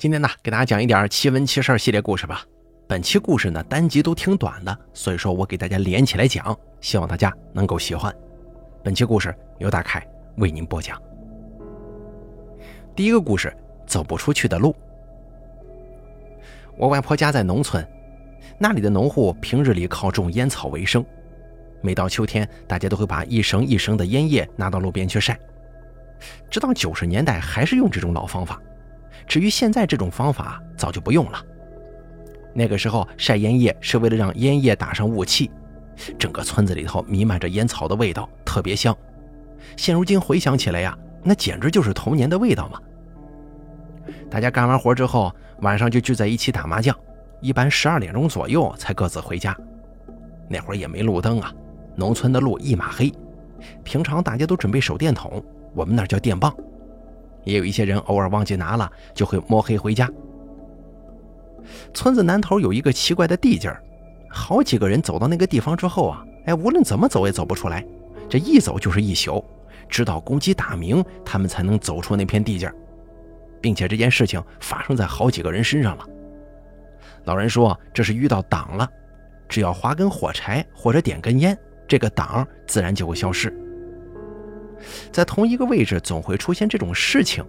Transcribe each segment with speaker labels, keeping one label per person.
Speaker 1: 今天呢，给大家讲一点奇闻奇事系列故事吧。本期故事呢，单集都挺短的，所以说我给大家连起来讲，希望大家能够喜欢。本期故事由大凯为您播讲。第一个故事：走不出去的路。我外婆家在农村，那里的农户平日里靠种烟草为生，每到秋天，大家都会把一绳一绳的烟叶拿到路边去晒。直到九十年代，还是用这种老方法。至于现在这种方法，早就不用了。那个时候晒烟叶是为了让烟叶打上雾气，整个村子里头弥漫着烟草的味道，特别香。现如今回想起来呀，那简直就是童年的味道嘛。大家干完活之后，晚上就聚在一起打麻将，一般十二点钟左右才各自回家。那会儿也没路灯啊，农村的路一马黑。平常大家都准备手电筒，我们那叫电棒。也有一些人偶尔忘记拿了，就会摸黑回家。村子南头有一个奇怪的地界儿，好几个人走到那个地方之后啊，哎，无论怎么走也走不出来，这一走就是一宿，直到公鸡打鸣，他们才能走出那片地界儿，并且这件事情发生在好几个人身上了。老人说这是遇到党了，只要划根火柴或者点根烟，这个党自然就会消失。在同一个位置总会出现这种事情，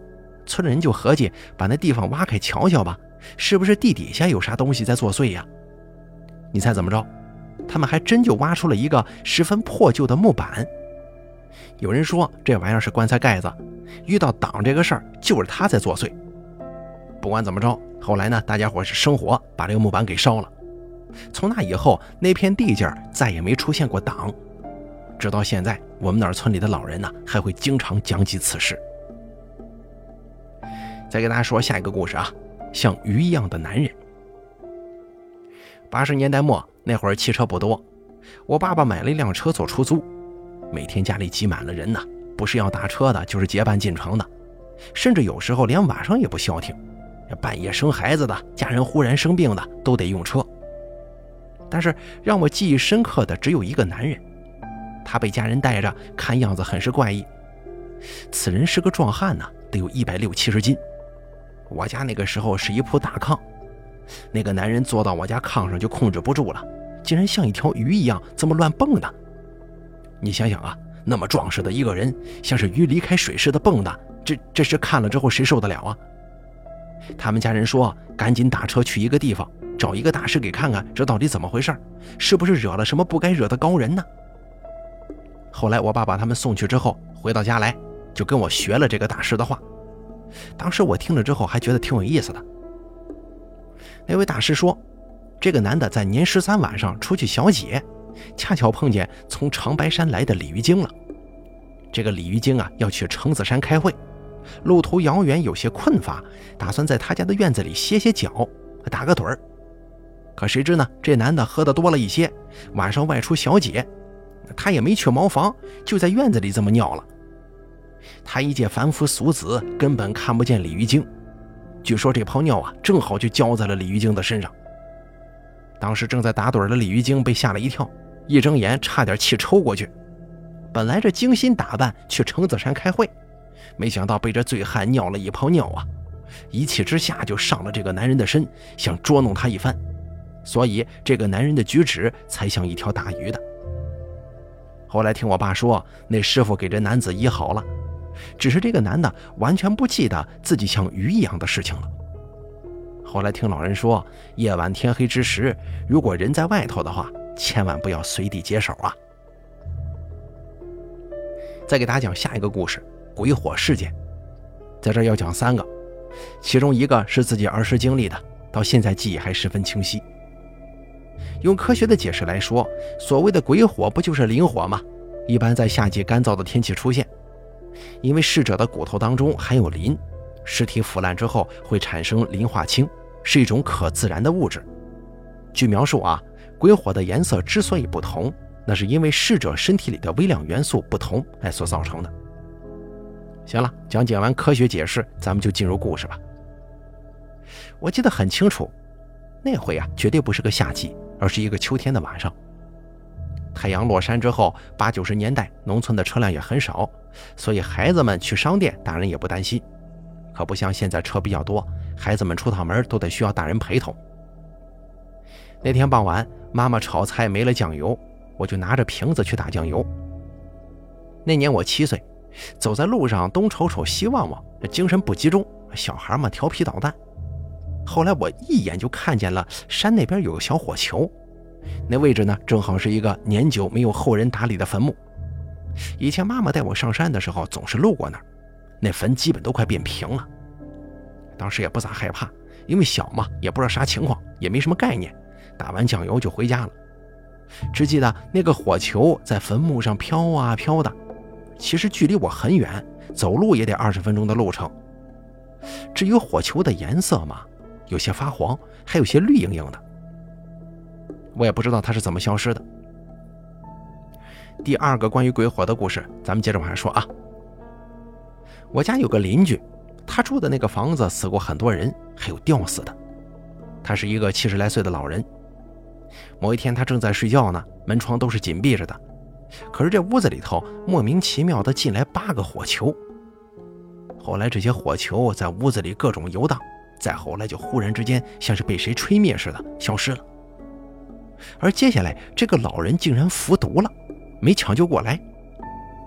Speaker 1: 村人就合计把那地方挖开瞧瞧吧，是不是地底下有啥东西在作祟呀？你猜怎么着？他们还真就挖出了一个十分破旧的木板。有人说这玩意儿是棺材盖子，遇到党这个事儿就是他在作祟。不管怎么着，后来呢，大家伙是生火把这个木板给烧了。从那以后，那片地界再也没出现过党。直到现在，我们那儿村里的老人呢，还会经常讲起此事。再给大家说下一个故事啊，像鱼一样的男人。八十年代末那会儿，汽车不多，我爸爸买了一辆车做出租，每天家里挤满了人呢，不是要打车的，就是结伴进城的，甚至有时候连晚上也不消停，半夜生孩子的、家人忽然生病的都得用车。但是让我记忆深刻的只有一个男人。他被家人带着，看样子很是怪异。此人是个壮汉呢，得有一百六七十斤。我家那个时候是一铺大炕，那个男人坐到我家炕上就控制不住了，竟然像一条鱼一样这么乱蹦跶。你想想啊，那么壮实的一个人，像是鱼离开水似的蹦跶，这这事看了之后谁受得了啊？他们家人说，赶紧打车去一个地方，找一个大师给看看，这到底怎么回事？是不是惹了什么不该惹的高人呢？后来我爸把他们送去之后，回到家来就跟我学了这个大师的话。当时我听了之后还觉得挺有意思的。那位大师说，这个男的在年十三晚上出去小解，恰巧碰见从长白山来的鲤鱼精了。这个鲤鱼精啊要去橙子山开会，路途遥远，有些困乏，打算在他家的院子里歇歇脚，打个盹儿。可谁知呢，这男的喝的多了一些，晚上外出小解。他也没去茅房，就在院子里这么尿了。他一介凡夫俗子，根本看不见李玉京。据说这泡尿啊，正好就浇在了李玉京的身上。当时正在打盹的李玉京被吓了一跳，一睁眼差点气抽过去。本来这精心打扮去程子山开会，没想到被这醉汉尿了一泡尿啊！一气之下就上了这个男人的身，想捉弄他一番。所以这个男人的举止才像一条大鱼的。后来听我爸说，那师傅给这男子医好了，只是这个男的完全不记得自己像鱼一样的事情了。后来听老人说，夜晚天黑之时，如果人在外头的话，千万不要随地解手啊。再给大家讲下一个故事——鬼火事件。在这要讲三个，其中一个是自己儿时经历的，到现在记忆还十分清晰。用科学的解释来说，所谓的鬼火不就是磷火吗？一般在夏季干燥的天气出现，因为逝者的骨头当中含有磷，尸体腐烂之后会产生磷化氢，是一种可自燃的物质。据描述啊，鬼火的颜色之所以不同，那是因为逝者身体里的微量元素不同哎所造成的。行了，讲解完科学解释，咱们就进入故事吧。我记得很清楚，那回啊，绝对不是个夏季。而是一个秋天的晚上，太阳落山之后，八九十年代农村的车辆也很少，所以孩子们去商店，大人也不担心。可不像现在车比较多，孩子们出趟门都得需要大人陪同。那天傍晚，妈妈炒菜没了酱油，我就拿着瓶子去打酱油。那年我七岁，走在路上东瞅瞅西望望，精神不集中，小孩嘛调皮捣蛋。后来我一眼就看见了山那边有个小火球，那位置呢正好是一个年久没有后人打理的坟墓。以前妈妈带我上山的时候总是路过那儿，那坟基本都快变平了。当时也不咋害怕，因为小嘛，也不知道啥情况，也没什么概念。打完酱油就回家了，只记得那个火球在坟墓上飘啊飘的，其实距离我很远，走路也得二十分钟的路程。至于火球的颜色嘛，有些发黄，还有些绿莹莹的，我也不知道它是怎么消失的。第二个关于鬼火的故事，咱们接着往下说啊。我家有个邻居，他住的那个房子死过很多人，还有吊死的。他是一个七十来岁的老人。某一天，他正在睡觉呢，门窗都是紧闭着的。可是这屋子里头莫名其妙的进来八个火球。后来这些火球在屋子里各种游荡，再后来就忽然之间像是被谁吹灭似的消失了。而接下来这个老人竟然服毒了，没抢救过来。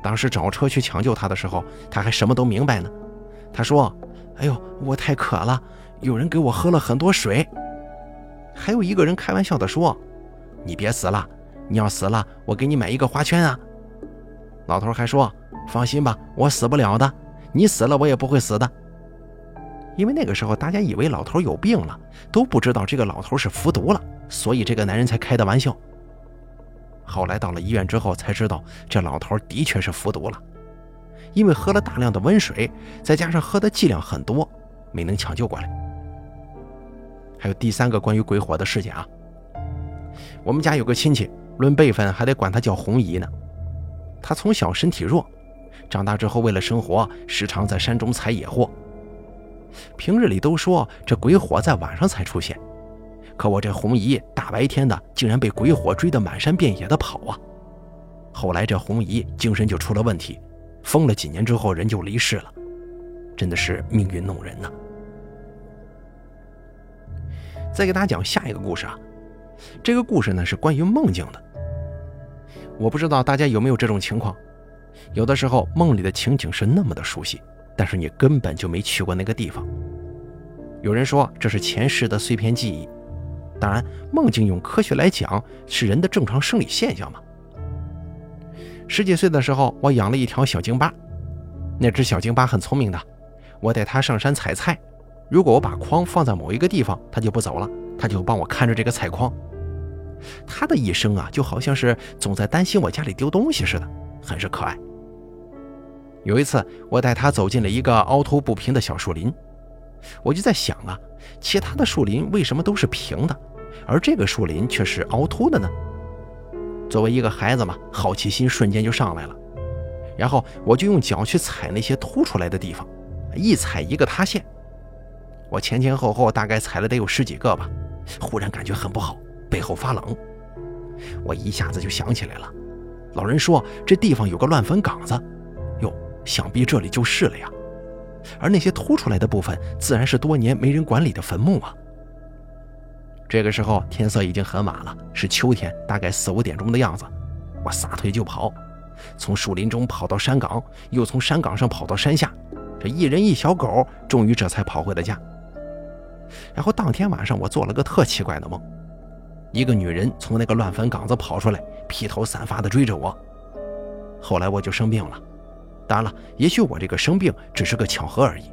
Speaker 1: 当时找车去抢救他的时候，他还什么都明白呢。他说：“哎呦，我太渴了，有人给我喝了很多水。”还有一个人开玩笑的说：“你别死了，你要死了，我给你买一个花圈啊。”老头还说：“放心吧，我死不了的，你死了我也不会死的。”因为那个时候大家以为老头有病了，都不知道这个老头是服毒了，所以这个男人才开的玩笑。后来到了医院之后才知道，这老头的确是服毒了，因为喝了大量的温水，再加上喝的剂量很多，没能抢救过来。还有第三个关于鬼火的事件啊，我们家有个亲戚，论辈分还得管他叫红姨呢。他从小身体弱，长大之后为了生活，时常在山中采野货。平日里都说这鬼火在晚上才出现，可我这红姨大白天的竟然被鬼火追得满山遍野的跑啊！后来这红姨精神就出了问题，疯了几年之后人就离世了，真的是命运弄人呐。再给大家讲下一个故事啊，这个故事呢是关于梦境的。我不知道大家有没有这种情况，有的时候梦里的情景是那么的熟悉，但是你根本就没去过那个地方。有人说这是前世的碎片记忆，当然梦境用科学来讲是人的正常生理现象嘛。十几岁的时候，我养了一条小京巴，那只小京巴很聪明的，我带它上山采菜。如果我把筐放在某一个地方，它就不走了，它就帮我看着这个菜筐。它的一生啊，就好像是总在担心我家里丢东西似的，很是可爱。有一次，我带他走进了一个凹凸不平的小树林，我就在想啊，其他的树林为什么都是平的，而这个树林却是凹凸的呢？作为一个孩子嘛，好奇心瞬间就上来了，然后我就用脚去踩那些凸出来的地方，一踩一个塌陷。我前前后后大概踩了得有十几个吧，忽然感觉很不好，背后发冷。我一下子就想起来了，老人说这地方有个乱坟岗子，想必这里就是了呀。而那些凸出来的部分，自然是多年没人管理的坟墓啊。这个时候天色已经很晚了，是秋天，大概四五点钟的样子。我撒腿就跑，从树林中跑到山岗，又从山岗上跑到山下，这一人一小狗，终于这才跑回了家。然后当天晚上，我做了个特奇怪的梦，一个女人从那个乱坟岗子跑出来，披头散发的追着我。后来我就生病了，当然了，也许我这个生病只是个巧合而已。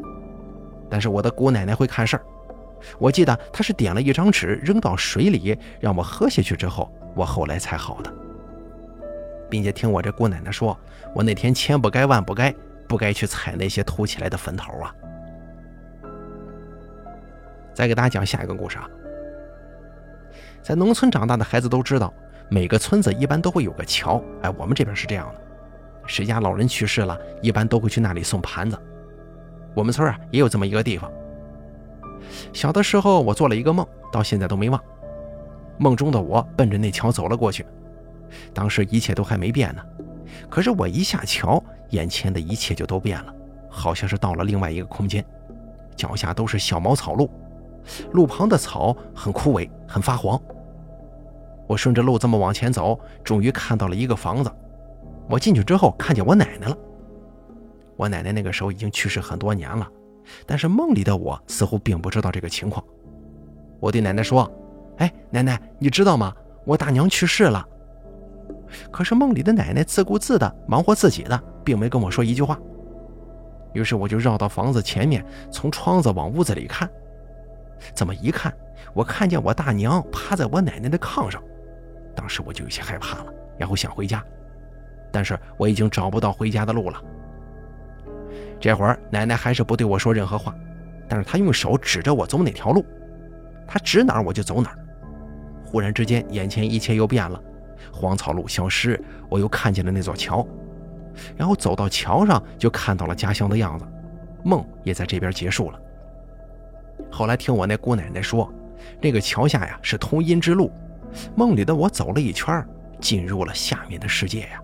Speaker 1: 但是我的姑奶奶会看事儿，我记得她是点了一张纸扔到水里，让我喝下去之后，我后来才好的。并且听我这姑奶奶说，我那天千不该万不该，不该去踩那些凸起来的坟头啊。再给大家讲下一个故事啊，在农村长大的孩子都知道，每个村子一般都会有个桥。哎，我们这边是这样的，谁家老人去世了，一般都会去那里送盘子。我们村啊也有这么一个地方。小的时候我做了一个梦，到现在都没忘。梦中的我奔着那桥走了过去，当时一切都还没变呢，可是我一下桥，眼前的一切就都变了，好像是到了另外一个空间。脚下都是小茅草路，路旁的草很枯萎，很发黄。我顺着路这么往前走，终于看到了一个房子。我进去之后，看见我奶奶了。我奶奶那个时候已经去世很多年了，但是梦里的我似乎并不知道这个情况。我对奶奶说：“哎，奶奶，你知道吗？我大娘去世了。”可是梦里的奶奶自顾自的忙活自己的，并没跟我说一句话。于是我就绕到房子前面，从窗子往屋子里看。这么一看，我看见我大娘趴在我奶奶的炕上。当时我就有些害怕了，然后想回家，但是我已经找不到回家的路了。这会儿奶奶还是不对我说任何话，但是她用手指着我走哪条路，她指哪我就走哪。忽然之间，眼前一切又变了，荒草路消失，我又看见了那座桥。然后走到桥上，就看到了家乡的样子，梦也在这边结束了。后来听我那姑奶奶说，那个桥下呀是通阴之路，梦里的我走了一圈，进入了下面的世界呀。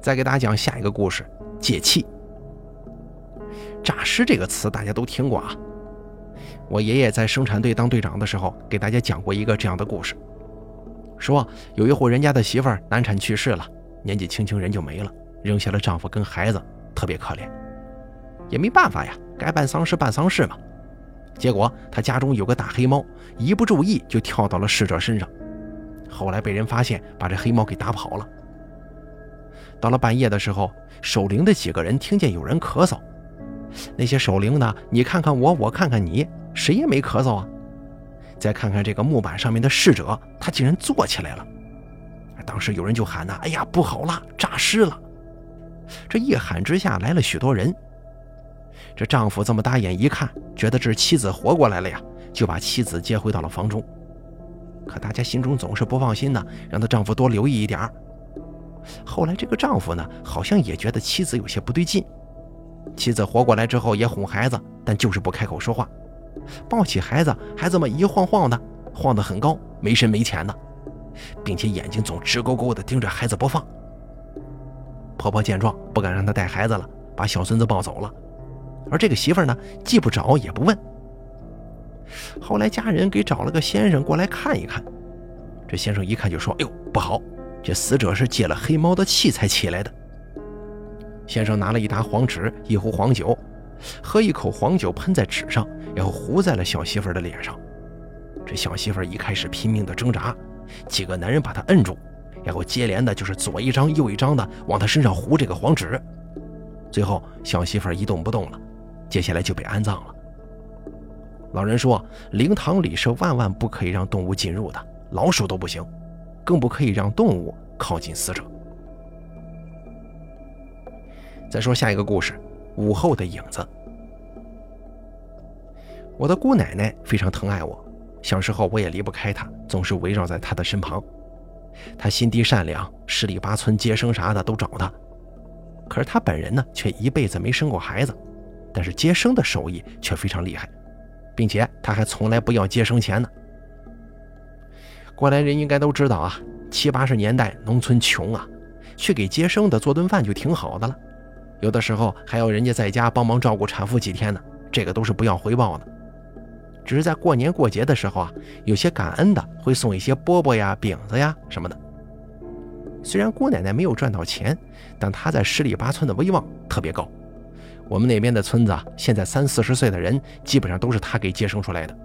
Speaker 1: 再给大家讲下一个故事，借气。诈尸这个词大家都听过啊，我爷爷在生产队当队长的时候，给大家讲过一个这样的故事。说有一户人家的媳妇儿难产去世了，年纪轻轻人就没了，扔下了丈夫跟孩子，特别可怜。也没办法呀，该办丧事办丧事嘛。结果他家中有个大黑猫，一不注意就跳到了逝者身上，后来被人发现，把这黑猫给打跑了。到了半夜的时候，守灵的几个人听见有人咳嗽，那些守灵的，你看看我，我看看你，谁也没咳嗽啊。再看看这个木板上面的逝者，他竟然坐起来了。当时有人就喊呐：“哎呀，不好了，诈尸了！”这一喊之下，来了许多人。这丈夫这么大眼一看，觉得这是妻子活过来了呀，就把妻子接回到了房中。可大家心中总是不放心呢，让她丈夫多留意一点儿后来这个丈夫呢，好像也觉得妻子有些不对劲。妻子活过来之后也哄孩子，但就是不开口说话。抱起孩子，还这么一晃晃的，晃得很高，没深没浅的，并且眼睛总直勾勾的盯着孩子不放。婆婆见状，不敢让她带孩子了，把小孙子抱走了。而这个媳妇呢，既不找也不问。后来家人给找了个先生过来看一看，这先生一看就说：“哎呦，不好，这死者是借了黑猫的气才起来的。”先生拿了一沓黄纸，一壶黄酒。喝一口黄酒，喷在纸上，然后糊在了小媳妇儿的脸上。这小媳妇儿一开始拼命的挣扎，几个男人把她摁住，然后接连的就是左一张右一张的往她身上糊这个黄纸。最后，小媳妇儿一动不动了，接下来就被安葬了。老人说，灵堂里是万万不可以让动物进入的，老鼠都不行，更不可以让动物靠近死者。再说下一个故事。午后的影子。我的姑奶奶非常疼爱我，小时候我也离不开她，总是围绕在她的身旁。她心地善良，十里八村接生啥的都找她。可是她本人呢，却一辈子没生过孩子，但是接生的手艺却非常厉害，并且她还从来不要接生钱呢。过来人应该都知道啊，七八十年代农村穷啊，去给接生的做顿饭就挺好的了。有的时候还要人家在家帮忙照顾产妇几天呢，这个都是不要回报的。只是在过年过节的时候啊，有些感恩的会送一些饽饽呀、饼子呀什么的。虽然姑奶奶没有赚到钱，但她在十里八村的威望特别高。我们那边的村子啊，现在三四十岁的人基本上都是她给接生出来的，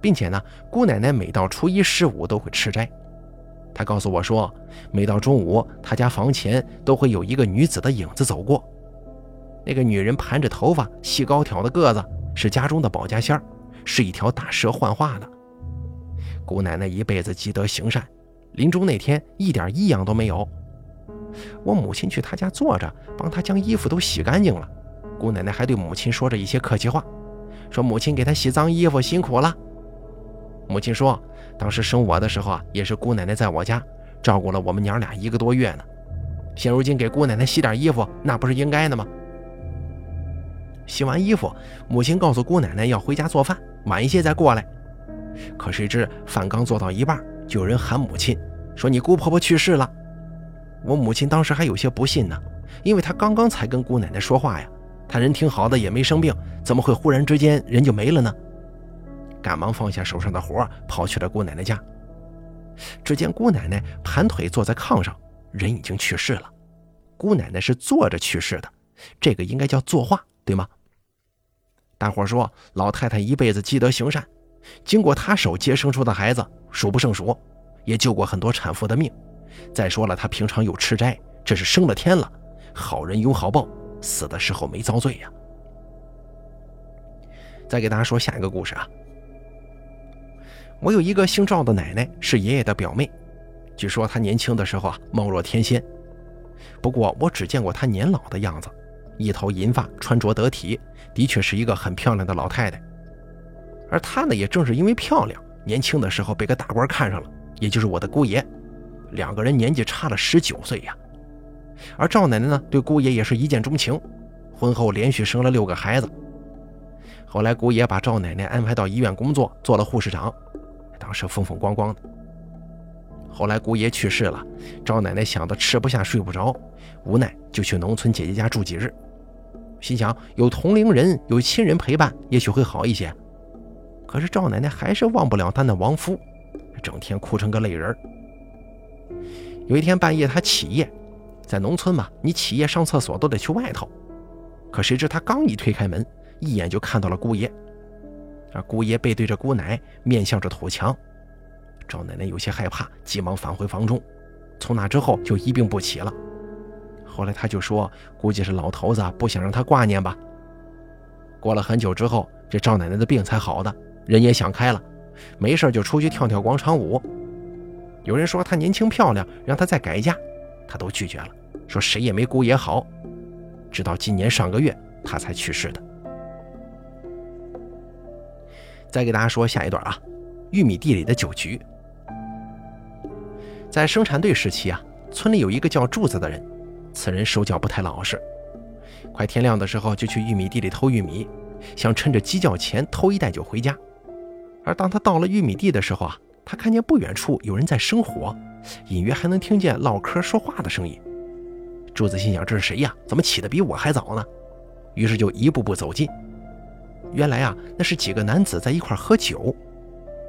Speaker 1: 并且呢，姑奶奶每到初一十五都会吃斋。她告诉我说，每到中午，她家房前都会有一个女子的影子走过。那个女人盘着头发，细高挑的个子，是家中的保家仙儿，是一条大蛇幻化的。姑奶奶一辈子积德行善，临终那天一点异样都没有。我母亲去她家坐着，帮她将衣服都洗干净了。姑奶奶还对母亲说着一些客气话，说母亲给她洗脏衣服辛苦了。母亲说。当时生我的时候啊，也是姑奶奶在我家照顾了我们娘俩一个多月呢。现如今给姑奶奶洗点衣服，那不是应该的吗？洗完衣服，母亲告诉姑奶奶要回家做饭，晚一些再过来。可谁知饭刚做到一半，就有人喊母亲，说你姑婆婆去世了。我母亲当时还有些不信呢，因为她刚刚才跟姑奶奶说话呀，他人挺好的，也没生病，怎么会忽然之间人就没了呢？赶忙放下手上的活，跑去了姑奶奶家。只见姑奶奶盘腿坐在炕上，人已经去世了。姑奶奶是坐着去世的，这个应该叫作画，对吗？大伙说，老太太一辈子积德行善，经过她手接生出的孩子数不胜数，也救过很多产妇的命。再说了，她平常有吃斋，这是升了天了。好人有好报，死的时候没遭罪呀。再给大家说下一个故事啊。我有一个姓赵的奶奶，是爷爷的表妹。据说她年轻的时候啊，貌若天仙。不过我只见过她年老的样子，一头银发，穿着得体，的确是一个很漂亮的老太太。而她呢，也正是因为漂亮，年轻的时候被个大官看上了，也就是我的姑爷。两个人年纪差了十九岁呀。而赵奶奶呢，对姑爷也是一见钟情，婚后连续生了六个孩子。后来姑爷把赵奶奶安排到医院工作，做了护士长。当时风风光光的。后来姑爷去世了，赵奶奶想的吃不下睡不着，无奈就去农村姐姐家住几日，心想有同龄人有亲人陪伴，也许会好一些。可是赵奶奶还是忘不了她那亡夫，整天哭成个泪人。有一天半夜，她起夜，在农村嘛，你起夜上厕所都得去外头。可谁知她刚一推开门，一眼就看到了姑爷。姑爷背对着姑奶，面向着土墙。赵奶奶有些害怕，急忙返回房中。从那之后就一病不起了。后来他就说，估计是老头子不想让他挂念吧。过了很久之后，这赵奶奶的病才好的，人也想开了，没事就出去跳跳广场舞。有人说她年轻漂亮，让她再改嫁，她都拒绝了，说谁也没姑爷好。直到今年上个月，她才去世的。再给大家说下一段啊，玉米地里的酒局。在生产队时期啊，村里有一个叫柱子的人，此人手脚不太老实，快天亮的时候就去玉米地里偷玉米，想趁着鸡叫前偷一袋酒回家。而当他到了玉米地的时候啊，他看见不远处有人在生火，隐约还能听见唠嗑说话的声音。柱子心想：这是谁呀？怎么起得比我还早呢？于是就一步步走近。原来啊，那是几个男子在一块喝酒，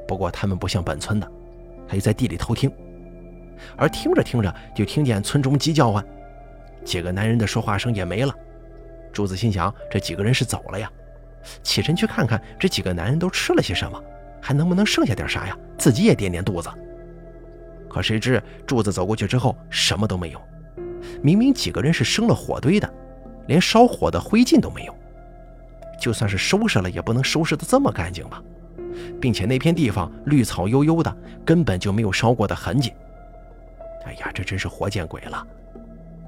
Speaker 1: 不过他们不像本村的，他就在地里偷听。而听着听着，就听见村中鸡叫唤，几个男人的说话声也没了。柱子心想，这几个人是走了呀？起身去看看这几个男人都吃了些什么，还能不能剩下点啥呀？自己也垫垫肚子。可谁知柱子走过去之后，什么都没有。明明几个人是生了火堆的，连烧火的灰烬都没有。就算是收拾了，也不能收拾得这么干净吧？并且那片地方绿草悠悠的，根本就没有烧过的痕迹。哎呀，这真是活见鬼了！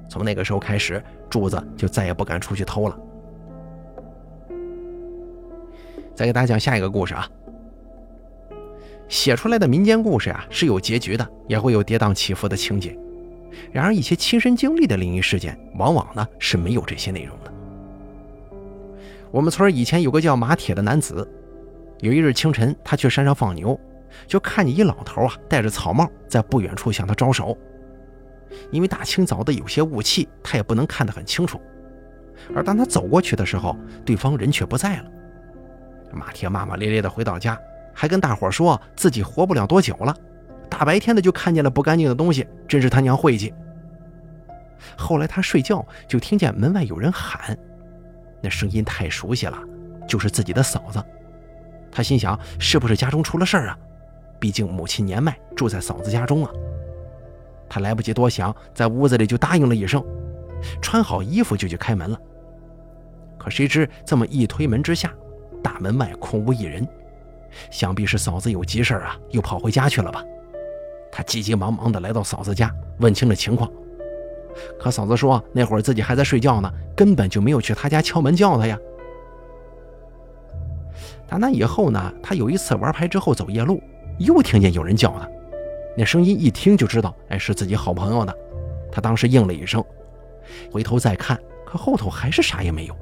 Speaker 1: 从那个时候开始，柱子就再也不敢出去偷了。再给大家讲下一个故事啊。写出来的民间故事啊是有结局的，也会有跌宕起伏的情节。然而一些亲身经历的灵异事件，往往呢是没有这些内容的。我们村以前有个叫马铁的男子，有一日清晨，他去山上放牛，就看见一老头啊戴着草帽，在不远处向他招手。因为大清早的有些雾气，他也不能看得很清楚。而当他走过去的时候，对方人却不在了。马铁骂骂咧咧的回到家，还跟大伙说自己活不了多久了。大白天的就看见了不干净的东西，真是他娘晦气。后来他睡觉就听见门外有人喊，那声音太熟悉了，就是自己的嫂子。他心想，是不是家中出了事儿啊？毕竟母亲年迈，住在嫂子家中啊。他来不及多想，在屋子里就答应了一声，穿好衣服就去开门了。可谁知这么一推门之下，大门外空无一人，想必是嫂子有急事啊，又跑回家去了吧？他急急忙忙地来到嫂子家，问清了情况。可嫂子说那会儿自己还在睡觉呢，根本就没有去他家敲门叫他呀。打那以后呢，他有一次玩牌之后走夜路，又听见有人叫他。那声音一听就知道，哎，是自己好朋友的。他当时应了一声，回头再看，可后头还是啥也没有。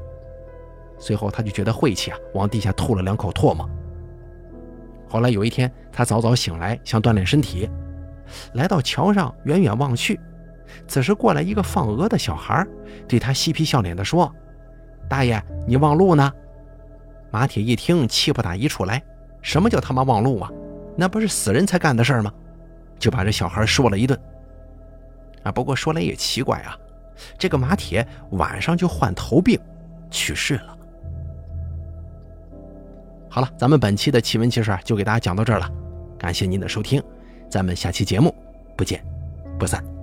Speaker 1: 随后他就觉得晦气啊，往地下吐了两口唾沫。后来有一天，他早早醒来，想锻炼身体，来到桥上，远远望去，此时过来一个放鹅的小孩，对他嬉皮笑脸地说：“大爷，你忘路呢？”马铁一听，气不打一处来：“什么叫他妈忘路啊？那不是死人才干的事吗？”就把这小孩说了一顿。啊，不过说来也奇怪啊，这个马铁晚上就患头病去世了。好了，咱们本期的奇闻奇事就给大家讲到这儿了，感谢您的收听，咱们下期节目不见不散。